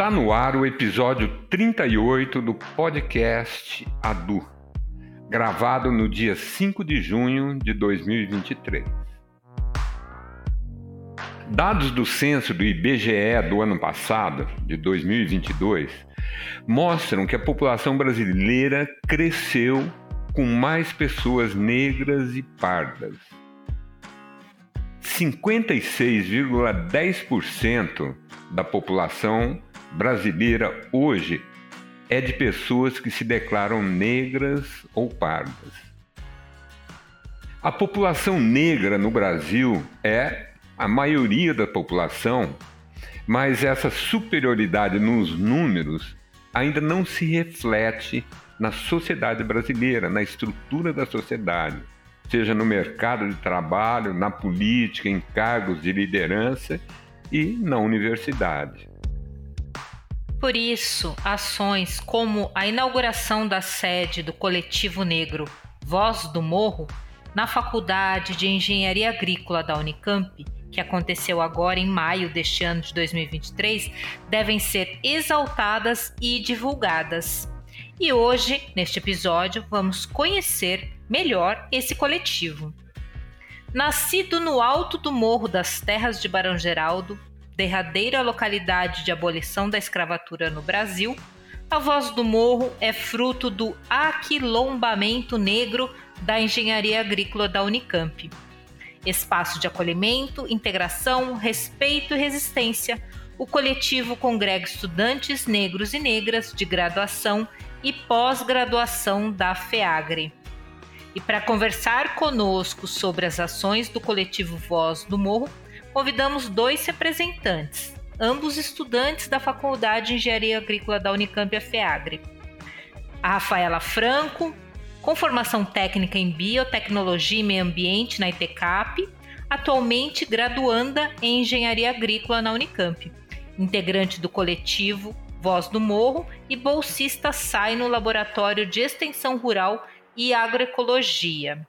Está no ar o episódio 38 do podcast Adu, gravado no dia 5 de junho de 2023. Dados do censo do IBGE do ano passado, de 2022, mostram que a população brasileira cresceu com mais pessoas negras e pardas. 56,10% da população brasileira hoje é de pessoas que se declaram negras ou pardas. A população negra no Brasil é a maioria da população, mas essa superioridade nos números ainda não se reflete na sociedade brasileira, na estrutura da sociedade, seja no mercado de trabalho, na política, em cargos de liderança e na universidade. Por isso, ações como a inauguração da sede do Coletivo Negro Voz do Morro na Faculdade de Engenharia Agrícola da Unicamp, que aconteceu agora em maio deste ano de 2023, devem ser exaltadas e divulgadas. E hoje, neste episódio, vamos conhecer melhor esse coletivo. Nascido no alto do Morro das Terras de Barão Geraldo, derradeira localidade de abolição da escravatura no Brasil, a Voz do Morro é fruto do aquilombamento negro da engenharia agrícola da Unicamp. Espaço de acolhimento, integração, respeito e resistência, o coletivo congrega estudantes negros e negras de graduação e pós-graduação da FEAGRE. E para conversar conosco sobre as ações do coletivo Voz do Morro, convidamos dois representantes, ambos estudantes da Faculdade de Engenharia Agrícola da Unicamp FEAGRE. A Rafaela Franco, com formação técnica em Biotecnologia e Meio Ambiente na ITCAP, atualmente graduanda em Engenharia Agrícola na Unicamp, integrante do coletivo Voz do Morro e bolsista SAI no Laboratório de Extensão Rural e Agroecologia.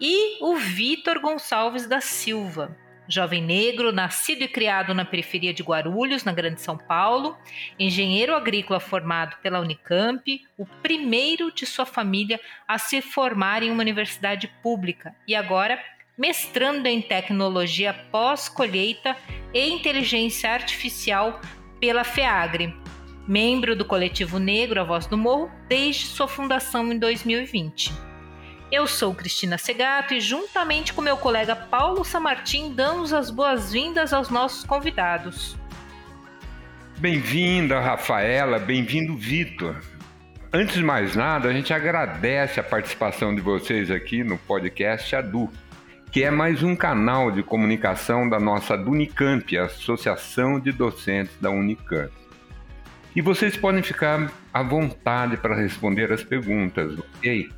E o Vitor Gonçalves da Silva, jovem negro, nascido e criado na periferia de Guarulhos, na Grande São Paulo, engenheiro agrícola formado pela Unicamp, o primeiro de sua família a se formar em uma universidade pública e agora mestrando em tecnologia pós-colheita e inteligência artificial pela FEAGRE, membro do coletivo negro A Voz do Morro desde sua fundação em 2020. Eu sou Cristina Segato e, juntamente com meu colega Paulo Samartim, damos as boas-vindas aos nossos convidados. Bem-vinda, Rafaela, bem-vindo, Vitor. Antes de mais nada, a gente agradece a participação de vocês aqui no podcast Adu que é mais um canal de comunicação da nossa Unicamp, a Associação de Docentes da Unicamp. E vocês podem ficar à vontade para responder as perguntas, ok?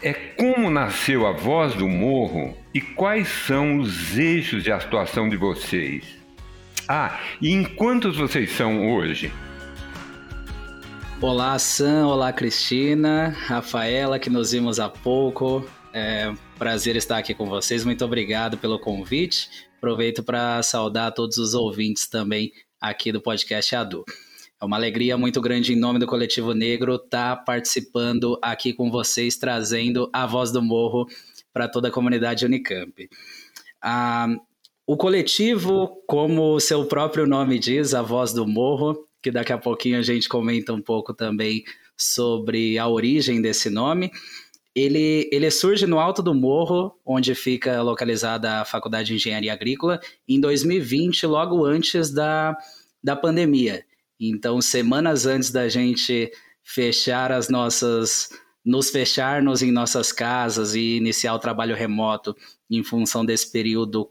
É como nasceu a Voz do Morro e quais são os eixos de atuação de vocês? Ah, e em quantos vocês são hoje? Olá, Sam. Olá, Cristina. Rafaela, que nos vimos há pouco. É prazer estar aqui com vocês. Muito obrigado pelo convite. Aproveito para saudar todos os ouvintes também aqui do podcast Adu. É uma alegria muito grande em nome do Coletivo Negro estar tá participando aqui com vocês, trazendo a voz do morro para toda a comunidade Unicamp. Ah, o coletivo, como o seu próprio nome diz, a voz do morro, que daqui a pouquinho a gente comenta um pouco também sobre a origem desse nome. Ele, ele surge no alto do morro, onde fica localizada a Faculdade de Engenharia Agrícola, em 2020, logo antes da, da pandemia. Então, semanas antes da gente fechar as nossas. nos fecharmos em nossas casas e iniciar o trabalho remoto em função desse período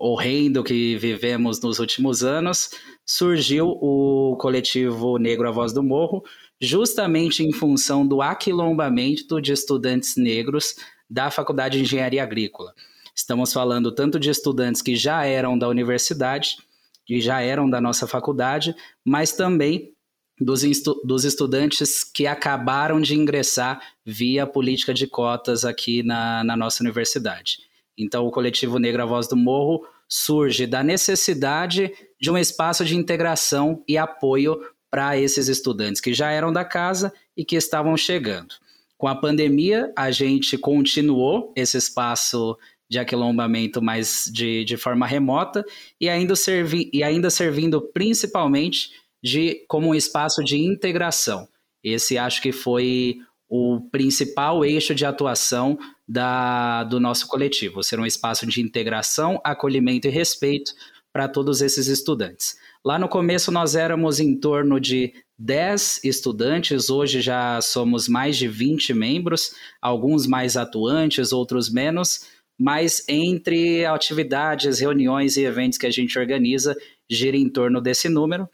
horrendo que vivemos nos últimos anos, surgiu o coletivo Negro A Voz do Morro, justamente em função do aquilombamento de estudantes negros da Faculdade de Engenharia Agrícola. Estamos falando tanto de estudantes que já eram da universidade, que já eram da nossa faculdade, mas também dos, dos estudantes que acabaram de ingressar via política de cotas aqui na, na nossa universidade. Então, o coletivo Negro A Voz do Morro surge da necessidade de um espaço de integração e apoio para esses estudantes que já eram da casa e que estavam chegando. Com a pandemia, a gente continuou esse espaço de aquilombamento mais de, de forma remota e ainda, servi, e ainda servindo principalmente de como um espaço de integração. Esse acho que foi o principal eixo de atuação da, do nosso coletivo, ser um espaço de integração, acolhimento e respeito para todos esses estudantes. Lá no começo nós éramos em torno de 10 estudantes, hoje já somos mais de 20 membros, alguns mais atuantes, outros menos, mas entre atividades, reuniões e eventos que a gente organiza, gira em torno desse número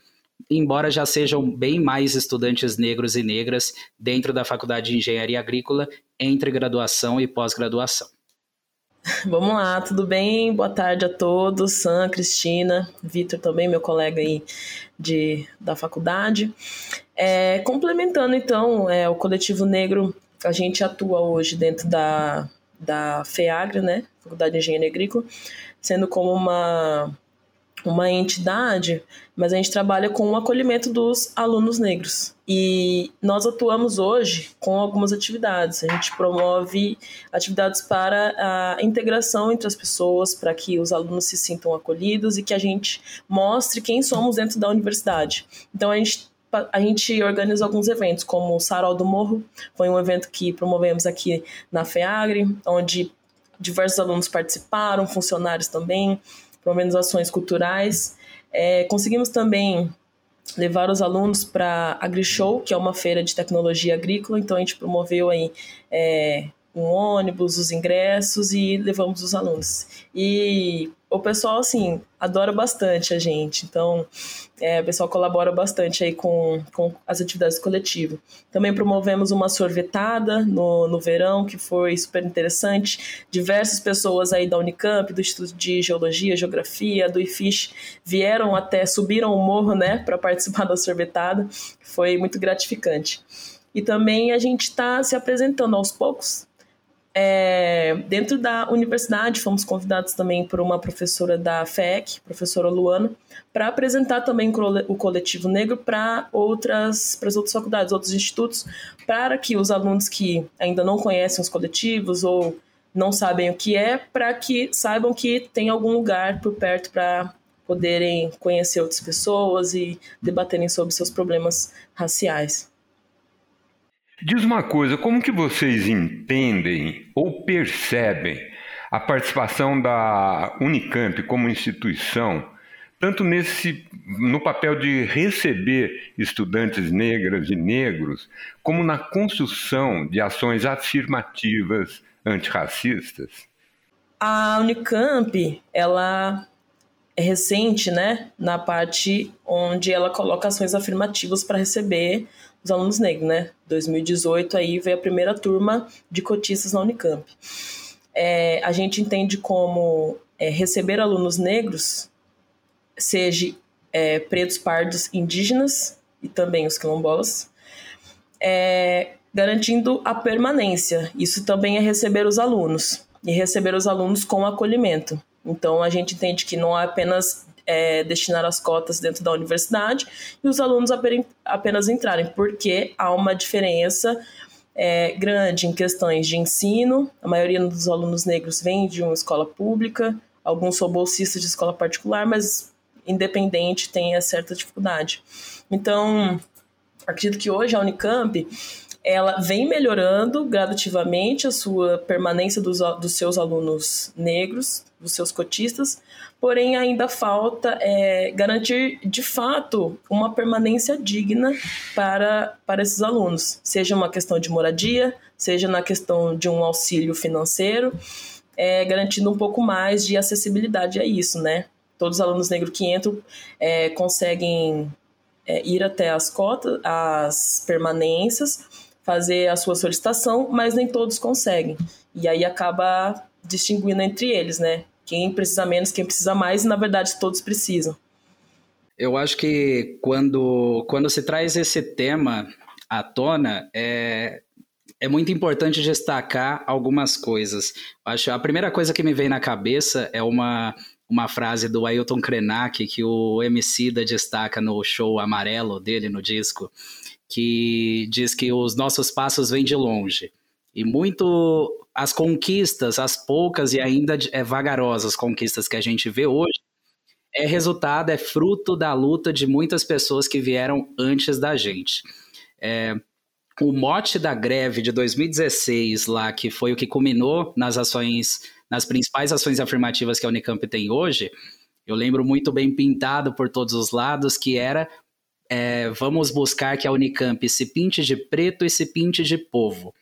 embora já sejam bem mais estudantes negros e negras dentro da Faculdade de Engenharia Agrícola entre graduação e pós-graduação. Vamos lá, tudo bem? Boa tarde a todos, Sam, Cristina, Vitor também, meu colega aí de, da faculdade. É, complementando então, é, o Coletivo Negro, a gente atua hoje dentro da, da FEAGRE, né, Faculdade de Engenharia Agrícola, sendo como uma uma entidade, mas a gente trabalha com o acolhimento dos alunos negros. E nós atuamos hoje com algumas atividades. A gente promove atividades para a integração entre as pessoas, para que os alunos se sintam acolhidos e que a gente mostre quem somos dentro da universidade. Então a gente a gente organiza alguns eventos, como o Sarau do Morro, foi um evento que promovemos aqui na FEAGRE, onde diversos alunos participaram, funcionários também promovendo ações culturais. É, conseguimos também levar os alunos para a AgriShow, que é uma feira de tecnologia agrícola, então a gente promoveu aí é, um ônibus, os ingressos e levamos os alunos. E o pessoal, assim, adora bastante a gente. Então, é, o pessoal colabora bastante aí com, com as atividades coletivas. Também promovemos uma sorvetada no, no verão, que foi super interessante. Diversas pessoas aí da Unicamp, do Instituto de Geologia, Geografia, do IFISH, vieram até, subiram o morro, né, para participar da sorvetada. Foi muito gratificante. E também a gente está se apresentando aos poucos é, dentro da universidade, fomos convidados também por uma professora da FEC, professora Luana, para apresentar também o coletivo negro para outras, para as outras faculdades, outros institutos, para que os alunos que ainda não conhecem os coletivos ou não sabem o que é, para que saibam que tem algum lugar por perto para poderem conhecer outras pessoas e debaterem sobre seus problemas raciais. Diz uma coisa, como que vocês entendem ou percebem a participação da Unicamp como instituição, tanto nesse no papel de receber estudantes negras e negros, como na construção de ações afirmativas antirracistas? A Unicamp, ela é recente, né, na parte onde ela coloca ações afirmativas para receber os alunos negros, né? 2018 aí veio a primeira turma de cotistas na Unicamp. É, a gente entende como é, receber alunos negros, seja é, pretos, pardos, indígenas e também os quilombolas, é, garantindo a permanência. Isso também é receber os alunos e receber os alunos com acolhimento. Então a gente entende que não é apenas é, destinar as cotas dentro da universidade e os alunos apenas entrarem, porque há uma diferença é, grande em questões de ensino. A maioria dos alunos negros vem de uma escola pública, alguns são bolsistas de escola particular, mas independente tem certa dificuldade. Então, acredito que hoje a Unicamp ela vem melhorando gradativamente a sua permanência dos, dos seus alunos negros, dos seus cotistas, porém ainda falta é, garantir de fato uma permanência digna para, para esses alunos, seja uma questão de moradia, seja na questão de um auxílio financeiro, é, garantindo um pouco mais de acessibilidade a isso, né? Todos os alunos negros que entram é, conseguem é, ir até as cotas, as permanências, fazer a sua solicitação, mas nem todos conseguem. E aí acaba distinguindo entre eles, né? Quem precisa menos, quem precisa mais, e na verdade todos precisam. Eu acho que quando, quando se traz esse tema à tona, é, é muito importante destacar algumas coisas. Acho a primeira coisa que me vem na cabeça é uma uma frase do Ailton Krenak que o MC da destaca no show amarelo dele no disco, que diz que os nossos passos vêm de longe. E muito as conquistas, as poucas e ainda é, vagarosas conquistas que a gente vê hoje, é resultado, é fruto da luta de muitas pessoas que vieram antes da gente. É, o mote da greve de 2016, lá, que foi o que culminou nas ações, nas principais ações afirmativas que a Unicamp tem hoje, eu lembro muito bem pintado por todos os lados, que era é, vamos buscar que a Unicamp se pinte de preto e se pinte de povo.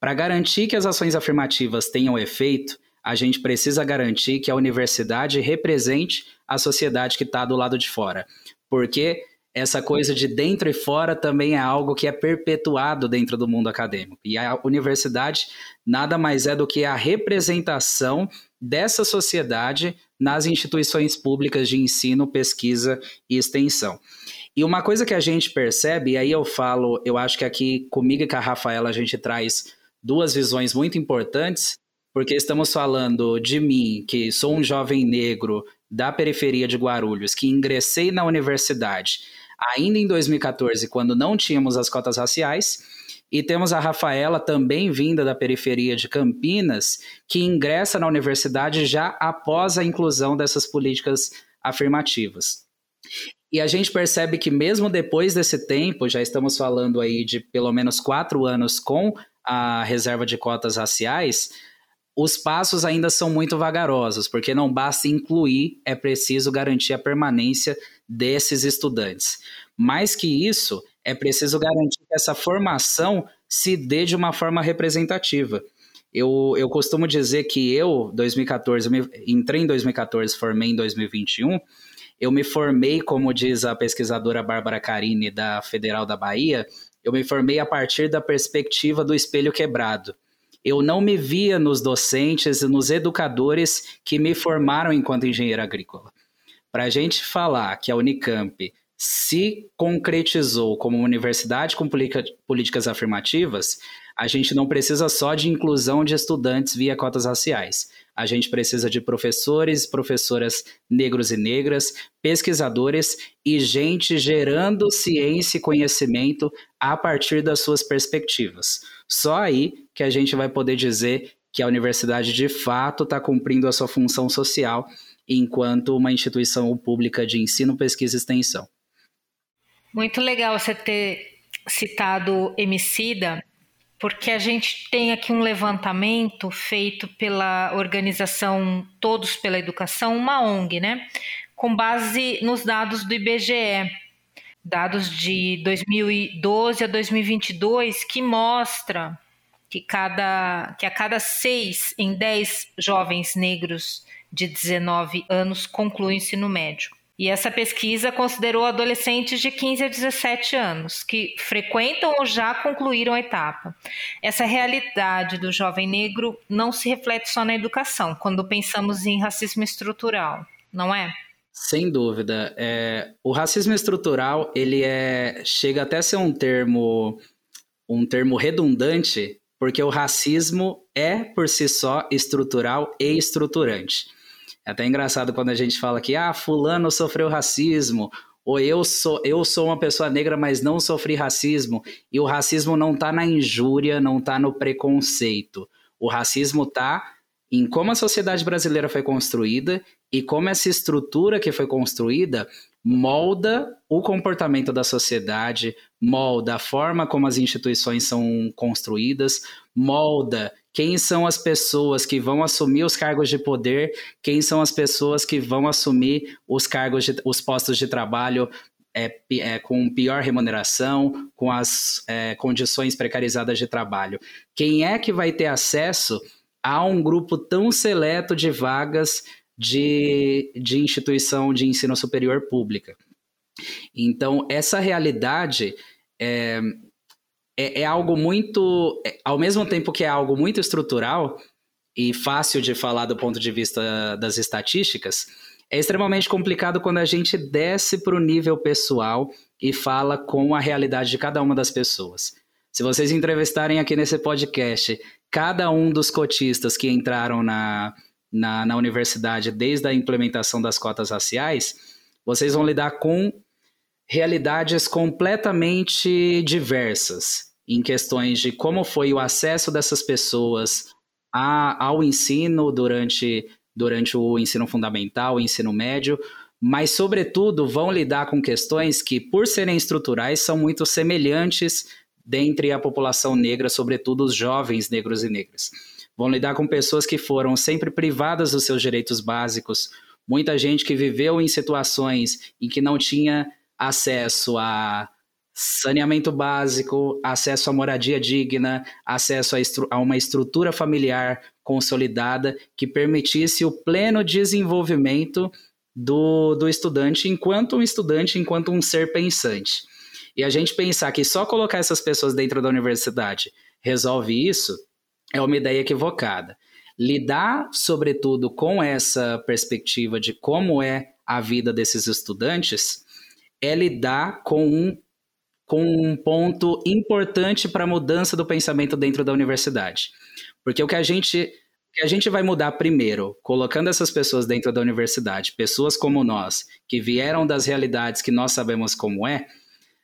Para garantir que as ações afirmativas tenham efeito, a gente precisa garantir que a universidade represente a sociedade que está do lado de fora. Porque essa coisa de dentro e fora também é algo que é perpetuado dentro do mundo acadêmico. E a universidade nada mais é do que a representação dessa sociedade nas instituições públicas de ensino, pesquisa e extensão. E uma coisa que a gente percebe, e aí eu falo, eu acho que aqui comigo e com a Rafaela a gente traz duas visões muito importantes, porque estamos falando de mim, que sou um jovem negro da periferia de Guarulhos, que ingressei na universidade ainda em 2014, quando não tínhamos as cotas raciais, e temos a Rafaela, também vinda da periferia de Campinas, que ingressa na universidade já após a inclusão dessas políticas afirmativas. E a gente percebe que mesmo depois desse tempo, já estamos falando aí de pelo menos quatro anos com a reserva de cotas raciais, os passos ainda são muito vagarosos, porque não basta incluir, é preciso garantir a permanência desses estudantes. Mais que isso, é preciso garantir que essa formação se dê de uma forma representativa. Eu, eu costumo dizer que eu, 2014, eu entrei em 2014, formei em 2021. Eu me formei, como diz a pesquisadora Bárbara Carini, da Federal da Bahia, eu me formei a partir da perspectiva do espelho quebrado. Eu não me via nos docentes e nos educadores que me formaram enquanto engenheiro agrícola. Para a gente falar que a Unicamp se concretizou como uma universidade com políticas afirmativas, a gente não precisa só de inclusão de estudantes via cotas raciais. A gente precisa de professores professoras negros e negras, pesquisadores e gente gerando ciência e conhecimento a partir das suas perspectivas. Só aí que a gente vai poder dizer que a universidade de fato está cumprindo a sua função social enquanto uma instituição pública de ensino, pesquisa e extensão. Muito legal você ter citado Emicida, porque a gente tem aqui um levantamento feito pela organização Todos pela Educação, uma ONG, né? Com base nos dados do IBGE, dados de 2012 a 2022, que mostra que, cada, que a cada seis em dez jovens negros de 19 anos concluem ensino médio. E essa pesquisa considerou adolescentes de 15 a 17 anos que frequentam ou já concluíram a etapa. Essa realidade do jovem negro não se reflete só na educação, quando pensamos em racismo estrutural, não é? Sem dúvida. É, o racismo estrutural ele é chega até a ser um termo um termo redundante, porque o racismo é por si só estrutural e estruturante. É até engraçado quando a gente fala que ah, fulano sofreu racismo, ou eu sou, eu sou uma pessoa negra, mas não sofri racismo. E o racismo não está na injúria, não está no preconceito. O racismo está em como a sociedade brasileira foi construída e como essa estrutura que foi construída molda o comportamento da sociedade, molda a forma como as instituições são construídas, molda quem são as pessoas que vão assumir os cargos de poder, quem são as pessoas que vão assumir os cargos, de, os postos de trabalho é, é, com pior remuneração, com as é, condições precarizadas de trabalho. Quem é que vai ter acesso a um grupo tão seleto de vagas de, de instituição de ensino superior pública? Então, essa realidade é, é, é algo muito. É, ao mesmo tempo que é algo muito estrutural e fácil de falar do ponto de vista das estatísticas, é extremamente complicado quando a gente desce para o nível pessoal e fala com a realidade de cada uma das pessoas. Se vocês entrevistarem aqui nesse podcast cada um dos cotistas que entraram na, na, na universidade desde a implementação das cotas raciais, vocês vão lidar com realidades completamente diversas em questões de como foi o acesso dessas pessoas a, ao ensino durante, durante o ensino fundamental, o ensino médio, mas, sobretudo, vão lidar com questões que, por serem estruturais, são muito semelhantes dentre a população negra, sobretudo os jovens negros e negras. Vão lidar com pessoas que foram sempre privadas dos seus direitos básicos, muita gente que viveu em situações em que não tinha acesso a saneamento básico, acesso à moradia digna, acesso a, a, uma estrutura familiar consolidada que permitisse o pleno desenvolvimento do, do estudante enquanto um estudante, enquanto um ser pensante. E a gente pensar que só colocar essas pessoas dentro da universidade resolve isso é uma ideia equivocada. Lidar, sobretudo, com essa perspectiva de como é a vida desses estudantes é lidar com um com um ponto importante para a mudança do pensamento dentro da universidade. Porque o que a gente que a gente vai mudar primeiro, colocando essas pessoas dentro da universidade, pessoas como nós, que vieram das realidades que nós sabemos como é,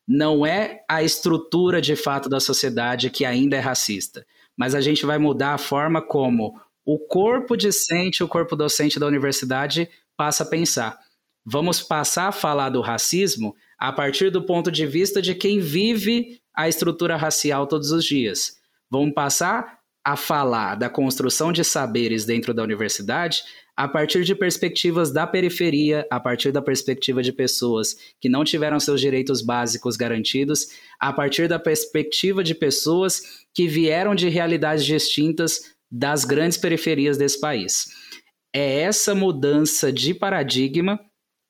não é a estrutura de fato da sociedade que ainda é racista, mas a gente vai mudar a forma como o corpo discente, o corpo docente da universidade passa a pensar. Vamos passar a falar do racismo a partir do ponto de vista de quem vive a estrutura racial todos os dias. Vamos passar a falar da construção de saberes dentro da universidade a partir de perspectivas da periferia, a partir da perspectiva de pessoas que não tiveram seus direitos básicos garantidos, a partir da perspectiva de pessoas que vieram de realidades distintas das grandes periferias desse país. É essa mudança de paradigma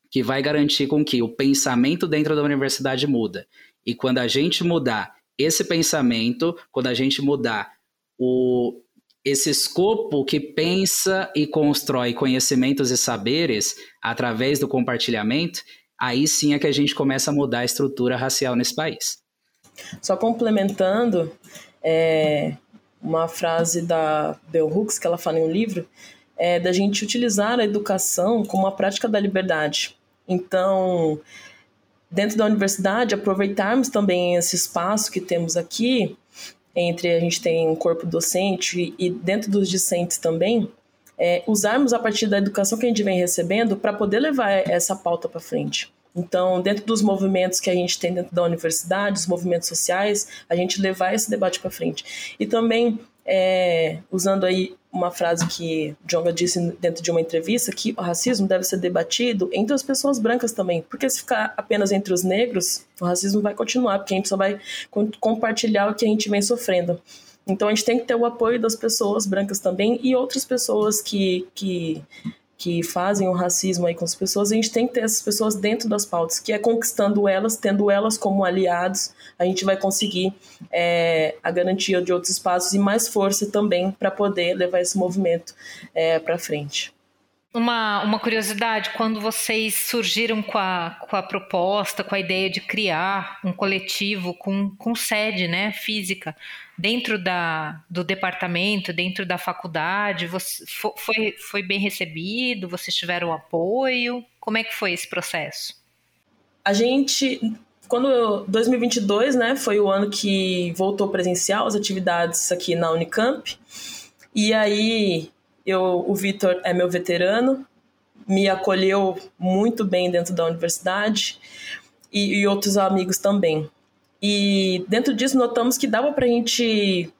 que vai garantir com que o pensamento dentro da universidade muda. E quando a gente mudar esse pensamento, quando a gente mudar o, esse escopo que pensa e constrói conhecimentos e saberes através do compartilhamento, aí sim é que a gente começa a mudar a estrutura racial nesse país. Só complementando, é, uma frase da Bell Hooks que ela fala em um livro, é da gente utilizar a educação como uma prática da liberdade. Então, dentro da universidade, aproveitarmos também esse espaço que temos aqui, entre a gente tem um corpo docente e dentro dos discentes também, é, usarmos a partir da educação que a gente vem recebendo para poder levar essa pauta para frente. Então, dentro dos movimentos que a gente tem dentro da universidade, os movimentos sociais, a gente levar esse debate para frente. E também, é, usando aí uma frase que Jonga disse dentro de uma entrevista que o racismo deve ser debatido entre as pessoas brancas também, porque se ficar apenas entre os negros, o racismo vai continuar, porque a gente só vai compartilhar o que a gente vem sofrendo. Então a gente tem que ter o apoio das pessoas brancas também e outras pessoas que, que que fazem o racismo aí com as pessoas, a gente tem que ter essas pessoas dentro das pautas, que é conquistando elas, tendo elas como aliados, a gente vai conseguir é, a garantia de outros espaços e mais força também para poder levar esse movimento é, para frente. Uma, uma curiosidade, quando vocês surgiram com a, com a proposta, com a ideia de criar um coletivo com, com sede né, física dentro da, do departamento, dentro da faculdade, você, foi, foi bem recebido? Vocês tiveram apoio? Como é que foi esse processo? A gente, quando 2022, né, foi o ano que voltou presencial as atividades aqui na Unicamp, e aí eu, o Vitor é meu veterano, me acolheu muito bem dentro da universidade e, e outros amigos também. E dentro disso notamos que dava para a gente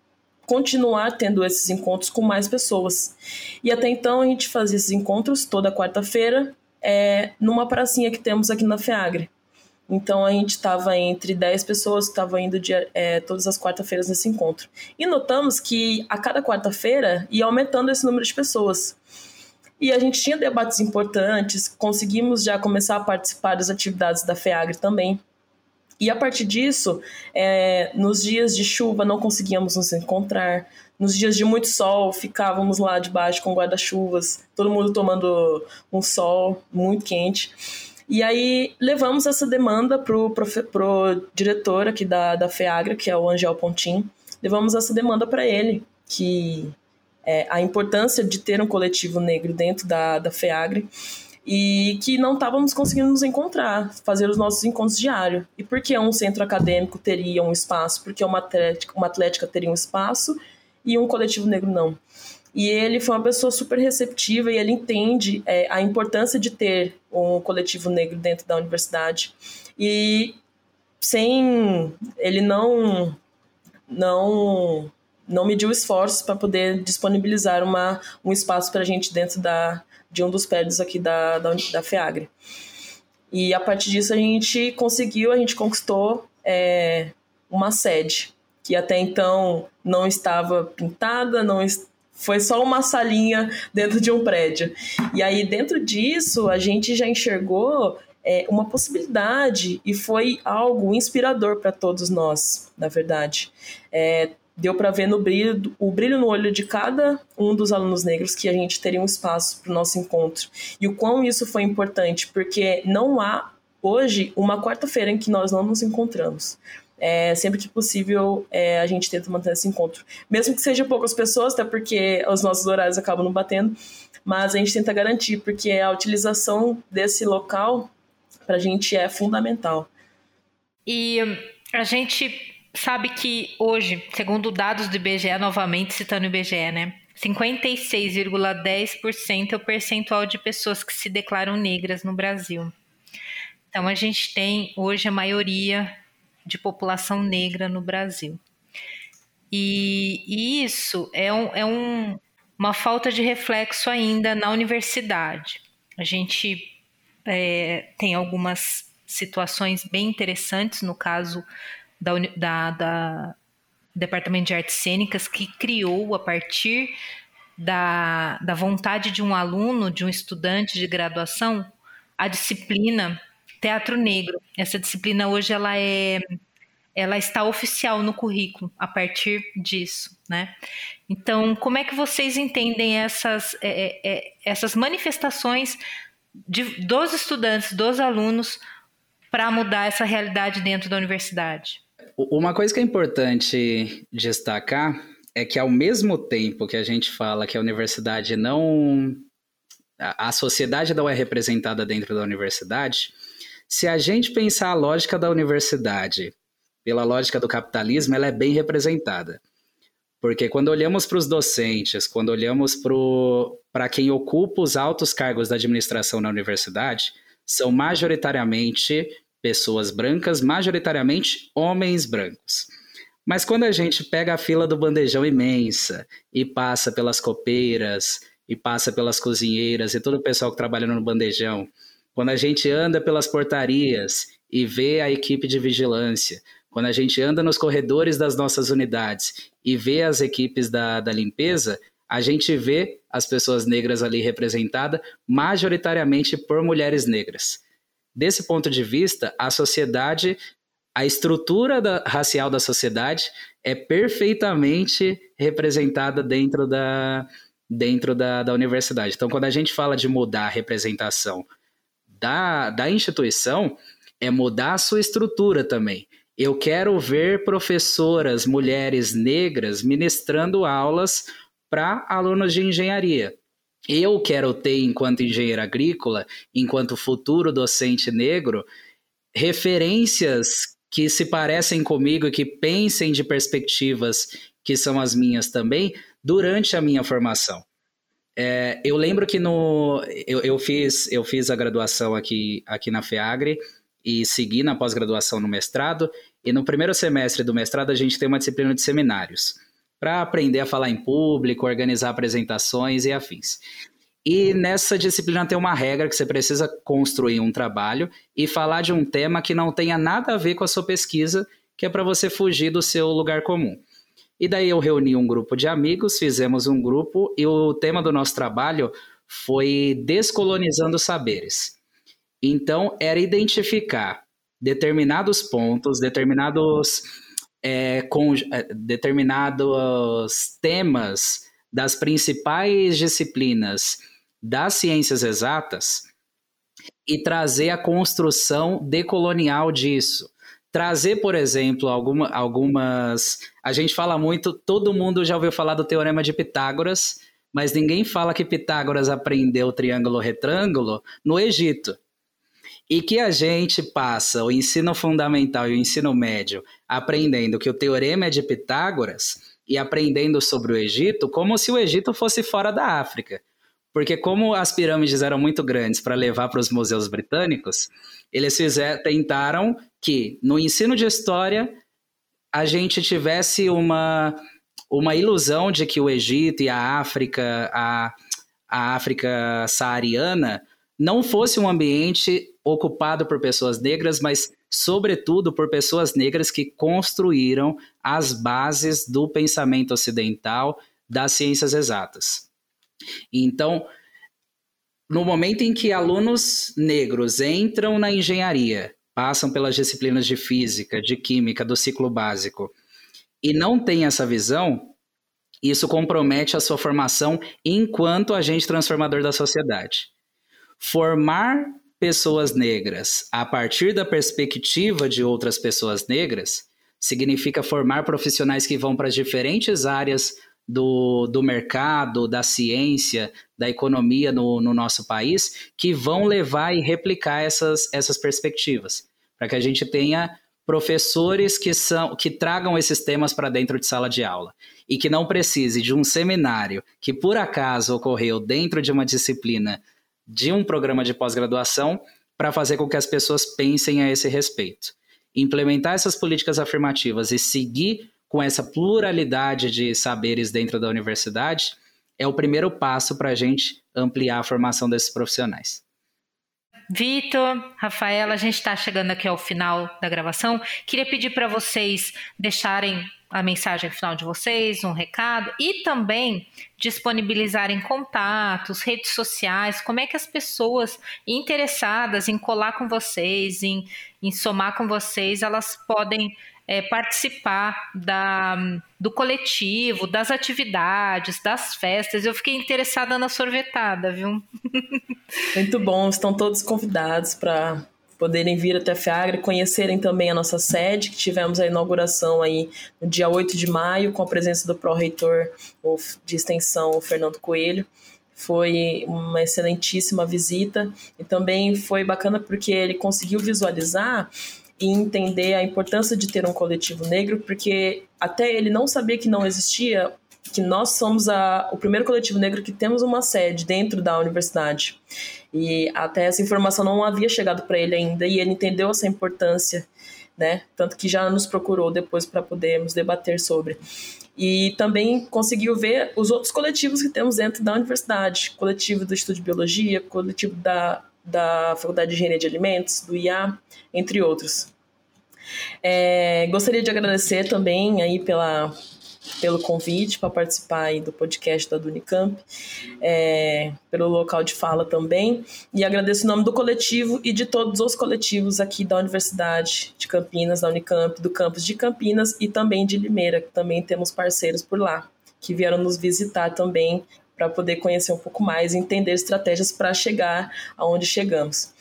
continuar tendo esses encontros com mais pessoas. E até então a gente fazia esses encontros toda quarta-feira é, numa pracinha que temos aqui na FEAGRE. Então a gente estava entre 10 pessoas que estavam indo de, é, todas as quarta-feiras nesse encontro. E notamos que a cada quarta-feira ia aumentando esse número de pessoas. E a gente tinha debates importantes, conseguimos já começar a participar das atividades da FEAGRE também. E a partir disso, é, nos dias de chuva não conseguíamos nos encontrar. Nos dias de muito sol, ficávamos lá debaixo com guarda-chuvas, todo mundo tomando um sol muito quente. E aí levamos essa demanda pro, pro, pro diretor aqui da, da FEAGRA, que é o Angel Pontin, levamos essa demanda para ele, que é, a importância de ter um coletivo negro dentro da, da FEAGRE e que não estávamos conseguindo nos encontrar, fazer os nossos encontros diários. E por que um centro acadêmico teria um espaço? Porque uma atlética, uma atlética teria um espaço e um coletivo negro não. E ele foi uma pessoa super receptiva e ele entende é, a importância de ter um coletivo negro dentro da universidade. E sem. Ele não. não não mediu esforços para poder disponibilizar uma, um espaço para a gente dentro da, de um dos prédios aqui da, da, da FEAGRE. E a partir disso a gente conseguiu, a gente conquistou é, uma sede, que até então não estava pintada, não foi só uma salinha dentro de um prédio. E aí, dentro disso, a gente já enxergou é, uma possibilidade e foi algo inspirador para todos nós, na verdade. É, deu para ver no brilho, o brilho no olho de cada um dos alunos negros que a gente teria um espaço para o nosso encontro. E o quão isso foi importante, porque não há hoje uma quarta-feira em que nós não nos encontramos. É, sempre que possível, é, a gente tenta manter esse encontro. Mesmo que seja poucas pessoas, até porque os nossos horários acabam não batendo, mas a gente tenta garantir, porque a utilização desse local para a gente é fundamental. E a gente sabe que hoje, segundo dados do IBGE, novamente citando o IBGE, né? 56,10% é o percentual de pessoas que se declaram negras no Brasil. Então a gente tem hoje a maioria de população negra no Brasil. E, e isso é, um, é um, uma falta de reflexo ainda na universidade. A gente é, tem algumas situações bem interessantes, no caso da, da, da Departamento de Artes Cênicas, que criou a partir da, da vontade de um aluno, de um estudante de graduação, a disciplina Teatro Negro. Essa disciplina hoje ela é ela está oficial no currículo a partir disso, né? Então, como é que vocês entendem essas, é, é, é essas manifestações de, dos estudantes, dos alunos, para mudar essa realidade dentro da universidade? Uma coisa que é importante destacar é que, ao mesmo tempo que a gente fala que a universidade não. A sociedade não é representada dentro da universidade, se a gente pensar a lógica da universidade pela lógica do capitalismo, ela é bem representada. Porque quando olhamos para os docentes, quando olhamos para quem ocupa os altos cargos da administração na universidade, são majoritariamente pessoas brancas, majoritariamente homens brancos. Mas quando a gente pega a fila do bandejão imensa e passa pelas copeiras, e passa pelas cozinheiras e todo o pessoal que trabalha no bandejão, quando a gente anda pelas portarias e vê a equipe de vigilância, quando a gente anda nos corredores das nossas unidades e vê as equipes da, da limpeza, a gente vê as pessoas negras ali representadas majoritariamente por mulheres negras. Desse ponto de vista, a sociedade, a estrutura da, racial da sociedade é perfeitamente representada dentro da, dentro da, da universidade. Então, quando a gente fala de mudar a representação da, da instituição, é mudar a sua estrutura também. Eu quero ver professoras, mulheres negras, ministrando aulas para alunos de engenharia eu quero ter, enquanto engenheiro agrícola, enquanto futuro docente negro, referências que se parecem comigo e que pensem de perspectivas que são as minhas também durante a minha formação. É, eu lembro que no, eu, eu, fiz, eu fiz a graduação aqui, aqui na FEAGRE e segui na pós-graduação no mestrado, e no primeiro semestre do mestrado a gente tem uma disciplina de seminários para aprender a falar em público, organizar apresentações e afins. E nessa disciplina tem uma regra que você precisa construir um trabalho e falar de um tema que não tenha nada a ver com a sua pesquisa, que é para você fugir do seu lugar comum. E daí eu reuni um grupo de amigos, fizemos um grupo e o tema do nosso trabalho foi descolonizando saberes. Então era identificar determinados pontos, determinados é, com é, determinados temas das principais disciplinas das ciências exatas e trazer a construção decolonial disso, trazer, por exemplo, alguma, algumas. A gente fala muito, todo mundo já ouviu falar do teorema de Pitágoras, mas ninguém fala que Pitágoras aprendeu o triângulo retângulo no Egito. E que a gente passa o ensino fundamental e o ensino médio aprendendo que o teorema é de Pitágoras e aprendendo sobre o Egito como se o Egito fosse fora da África. Porque como as pirâmides eram muito grandes para levar para os museus britânicos, eles fizeram, tentaram que no ensino de história a gente tivesse uma, uma ilusão de que o Egito e a África, a, a África saariana, não fosse um ambiente ocupado por pessoas negras, mas sobretudo por pessoas negras que construíram as bases do pensamento ocidental das ciências exatas. Então, no momento em que alunos negros entram na engenharia, passam pelas disciplinas de física, de química, do ciclo básico, e não têm essa visão, isso compromete a sua formação enquanto agente transformador da sociedade. Formar pessoas negras a partir da perspectiva de outras pessoas negras significa formar profissionais que vão para as diferentes áreas do, do mercado, da ciência, da economia no, no nosso país, que vão levar e replicar essas, essas perspectivas, para que a gente tenha professores que são que tragam esses temas para dentro de sala de aula e que não precise de um seminário que por acaso ocorreu dentro de uma disciplina de um programa de pós-graduação para fazer com que as pessoas pensem a esse respeito. Implementar essas políticas afirmativas e seguir com essa pluralidade de saberes dentro da universidade é o primeiro passo para a gente ampliar a formação desses profissionais. Vitor, Rafaela, a gente está chegando aqui ao final da gravação. Queria pedir para vocês deixarem a mensagem final de vocês, um recado e também disponibilizarem contatos, redes sociais, como é que as pessoas interessadas em colar com vocês, em, em somar com vocês, elas podem é, participar da, do coletivo, das atividades, das festas. Eu fiquei interessada na sorvetada, viu? Muito bom, estão todos convidados para poderem vir até a FEAGRE, conhecerem também a nossa sede, que tivemos a inauguração aí no dia 8 de maio, com a presença do pró-reitor de extensão, Fernando Coelho. Foi uma excelentíssima visita e também foi bacana porque ele conseguiu visualizar e entender a importância de ter um coletivo negro, porque até ele não sabia que não existia, que nós somos a, o primeiro coletivo negro que temos uma sede dentro da universidade. E até essa informação não havia chegado para ele ainda, e ele entendeu essa importância, né? Tanto que já nos procurou depois para podermos debater sobre. E também conseguiu ver os outros coletivos que temos dentro da universidade: coletivo do Estudo de Biologia, coletivo da da Faculdade de Engenharia de Alimentos, do IA, entre outros. É, gostaria de agradecer também aí pela, pelo convite para participar aí do podcast da Unicamp, é, pelo local de fala também, e agradeço em nome do coletivo e de todos os coletivos aqui da Universidade de Campinas, da Unicamp, do campus de Campinas e também de Limeira, que também temos parceiros por lá, que vieram nos visitar também para poder conhecer um pouco mais e entender estratégias para chegar aonde chegamos.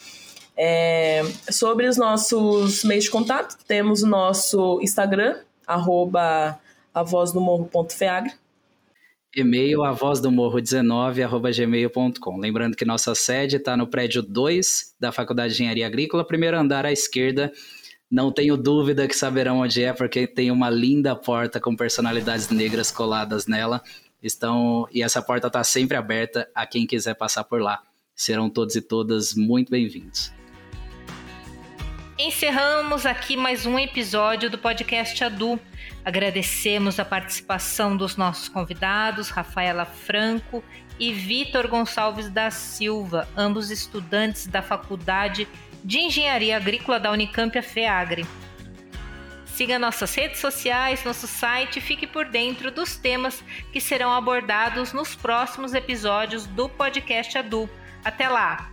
É, sobre os nossos meios de contato, temos o nosso Instagram, arroba avozdomorro.feagre. E-mail avozdomorro19, arroba gmail.com. Lembrando que nossa sede está no prédio 2 da Faculdade de Engenharia Agrícola, primeiro andar à esquerda. Não tenho dúvida que saberão onde é, porque tem uma linda porta com personalidades negras coladas nela estão e essa porta está sempre aberta a quem quiser passar por lá. Serão todos e todas muito bem-vindos. Encerramos aqui mais um episódio do podcast Adu. Agradecemos a participação dos nossos convidados, Rafaela Franco e Vitor Gonçalves da Silva, ambos estudantes da Faculdade de Engenharia Agrícola da Unicamp FEAGRE. Siga nossas redes sociais, nosso site e fique por dentro dos temas que serão abordados nos próximos episódios do podcast Adu. Até lá!